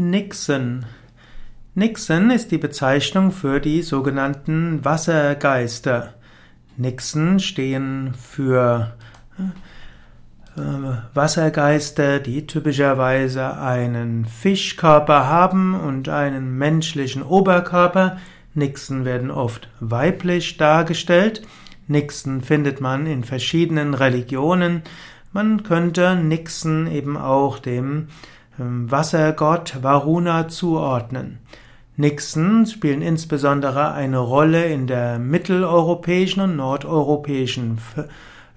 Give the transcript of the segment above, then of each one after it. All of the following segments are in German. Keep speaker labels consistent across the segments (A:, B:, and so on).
A: Nixen. Nixen ist die Bezeichnung für die sogenannten Wassergeister. Nixen stehen für äh, Wassergeister, die typischerweise einen Fischkörper haben und einen menschlichen Oberkörper. Nixen werden oft weiblich dargestellt. Nixen findet man in verschiedenen Religionen. Man könnte Nixen eben auch dem Wassergott Varuna zuordnen. Nixen spielen insbesondere eine Rolle in der mitteleuropäischen und nordeuropäischen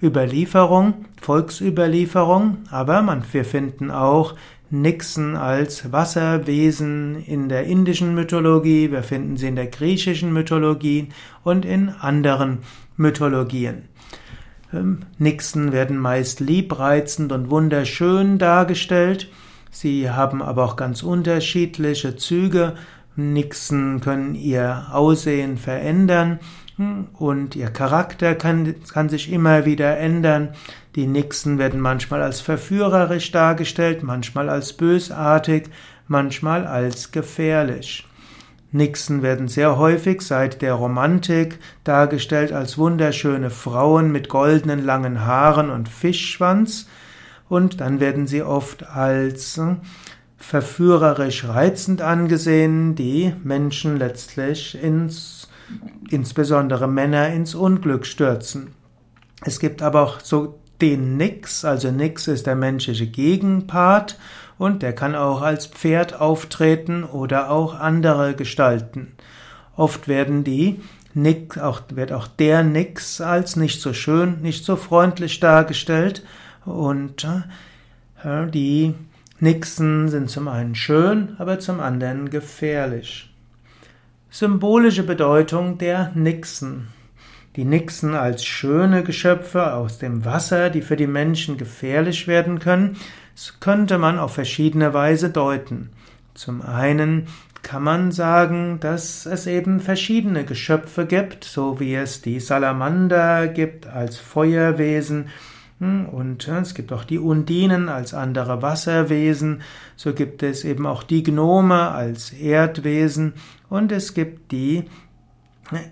A: Überlieferung, Volksüberlieferung, aber man, wir finden auch Nixen als Wasserwesen in der indischen Mythologie, wir finden sie in der griechischen Mythologie und in anderen Mythologien. Ähm, Nixen werden meist liebreizend und wunderschön dargestellt. Sie haben aber auch ganz unterschiedliche Züge. Nixen können ihr Aussehen verändern und ihr Charakter kann, kann sich immer wieder ändern. Die Nixen werden manchmal als verführerisch dargestellt, manchmal als bösartig, manchmal als gefährlich. Nixen werden sehr häufig seit der Romantik dargestellt als wunderschöne Frauen mit goldenen langen Haaren und Fischschwanz und dann werden sie oft als verführerisch reizend angesehen, die Menschen letztlich ins, insbesondere Männer ins Unglück stürzen. Es gibt aber auch so den Nix, also Nix ist der menschliche Gegenpart und der kann auch als Pferd auftreten oder auch andere gestalten. Oft werden die Nix, auch, wird auch der Nix als nicht so schön, nicht so freundlich dargestellt und äh, die Nixen sind zum einen schön, aber zum anderen gefährlich. Symbolische Bedeutung der Nixen. Die Nixen als schöne Geschöpfe aus dem Wasser, die für die Menschen gefährlich werden können, könnte man auf verschiedene Weise deuten. Zum einen kann man sagen, dass es eben verschiedene Geschöpfe gibt, so wie es die Salamander gibt als Feuerwesen, und es gibt auch die Undinen als andere Wasserwesen, so gibt es eben auch die Gnome als Erdwesen und es gibt die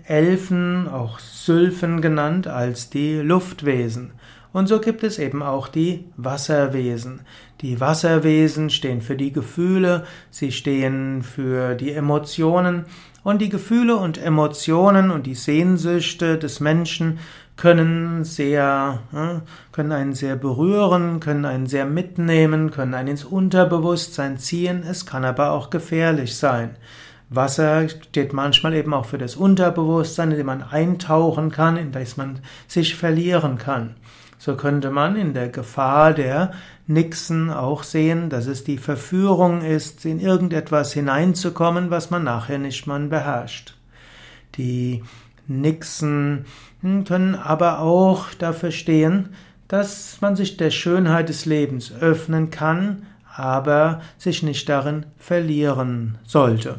A: Elfen, auch Sylphen genannt, als die Luftwesen. Und so gibt es eben auch die Wasserwesen. Die Wasserwesen stehen für die Gefühle, sie stehen für die Emotionen und die Gefühle und Emotionen und die Sehnsüchte des Menschen können sehr, können einen sehr berühren, können einen sehr mitnehmen, können einen ins Unterbewusstsein ziehen, es kann aber auch gefährlich sein. Wasser steht manchmal eben auch für das Unterbewusstsein, in dem man eintauchen kann, in das man sich verlieren kann. So könnte man in der Gefahr der Nixen auch sehen, dass es die Verführung ist, in irgendetwas hineinzukommen, was man nachher nicht mal beherrscht. Die Nixen hm, können aber auch dafür stehen, dass man sich der Schönheit des Lebens öffnen kann, aber sich nicht darin verlieren sollte.